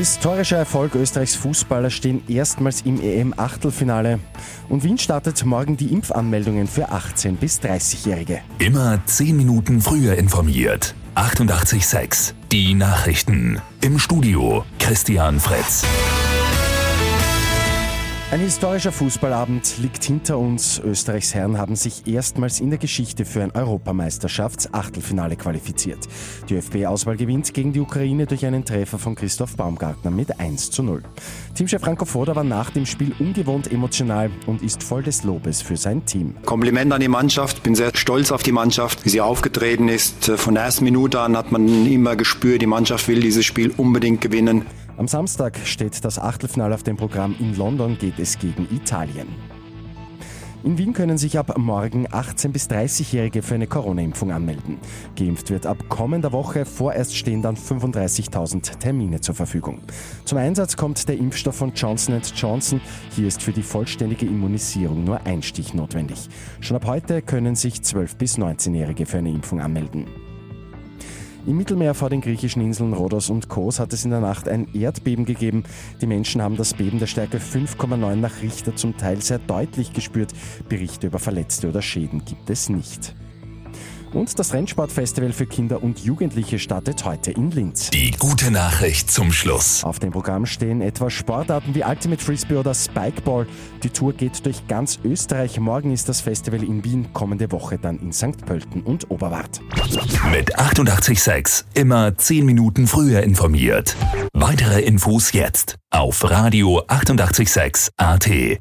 Historischer Erfolg Österreichs Fußballer stehen erstmals im EM-Achtelfinale. Und Wien startet morgen die Impfanmeldungen für 18- bis 30-Jährige. Immer 10 Minuten früher informiert. 88,6. Die Nachrichten. Im Studio Christian Fretz. Ein historischer Fußballabend liegt hinter uns. Österreichs Herren haben sich erstmals in der Geschichte für ein Europameisterschafts-Achtelfinale qualifiziert. Die ÖFB-Auswahl gewinnt gegen die Ukraine durch einen Treffer von Christoph Baumgartner mit 1 zu 0. Teamchef Franco Foda war nach dem Spiel ungewohnt emotional und ist voll des Lobes für sein Team. Kompliment an die Mannschaft. Bin sehr stolz auf die Mannschaft, wie sie aufgetreten ist. Von der ersten Minute an hat man immer gespürt, die Mannschaft will dieses Spiel unbedingt gewinnen. Am Samstag steht das Achtelfinale auf dem Programm. In London geht es gegen Italien. In Wien können sich ab morgen 18- bis 30-Jährige für eine Corona-Impfung anmelden. Geimpft wird ab kommender Woche, vorerst stehen dann 35.000 Termine zur Verfügung. Zum Einsatz kommt der Impfstoff von Johnson Johnson. Hier ist für die vollständige Immunisierung nur ein Stich notwendig. Schon ab heute können sich 12- bis 19-Jährige für eine Impfung anmelden. Im Mittelmeer vor den griechischen Inseln Rhodos und Kos hat es in der Nacht ein Erdbeben gegeben. Die Menschen haben das Beben der Stärke 5,9 nach Richter zum Teil sehr deutlich gespürt. Berichte über Verletzte oder Schäden gibt es nicht. Und das Rennsportfestival für Kinder und Jugendliche startet heute in Linz. Die gute Nachricht zum Schluss. Auf dem Programm stehen etwa Sportarten wie Ultimate Frisbee oder Spikeball. Die Tour geht durch ganz Österreich. Morgen ist das Festival in Wien, kommende Woche dann in St. Pölten und Oberwart. Mit 886 immer 10 Minuten früher informiert. Weitere Infos jetzt auf Radio 886 AT.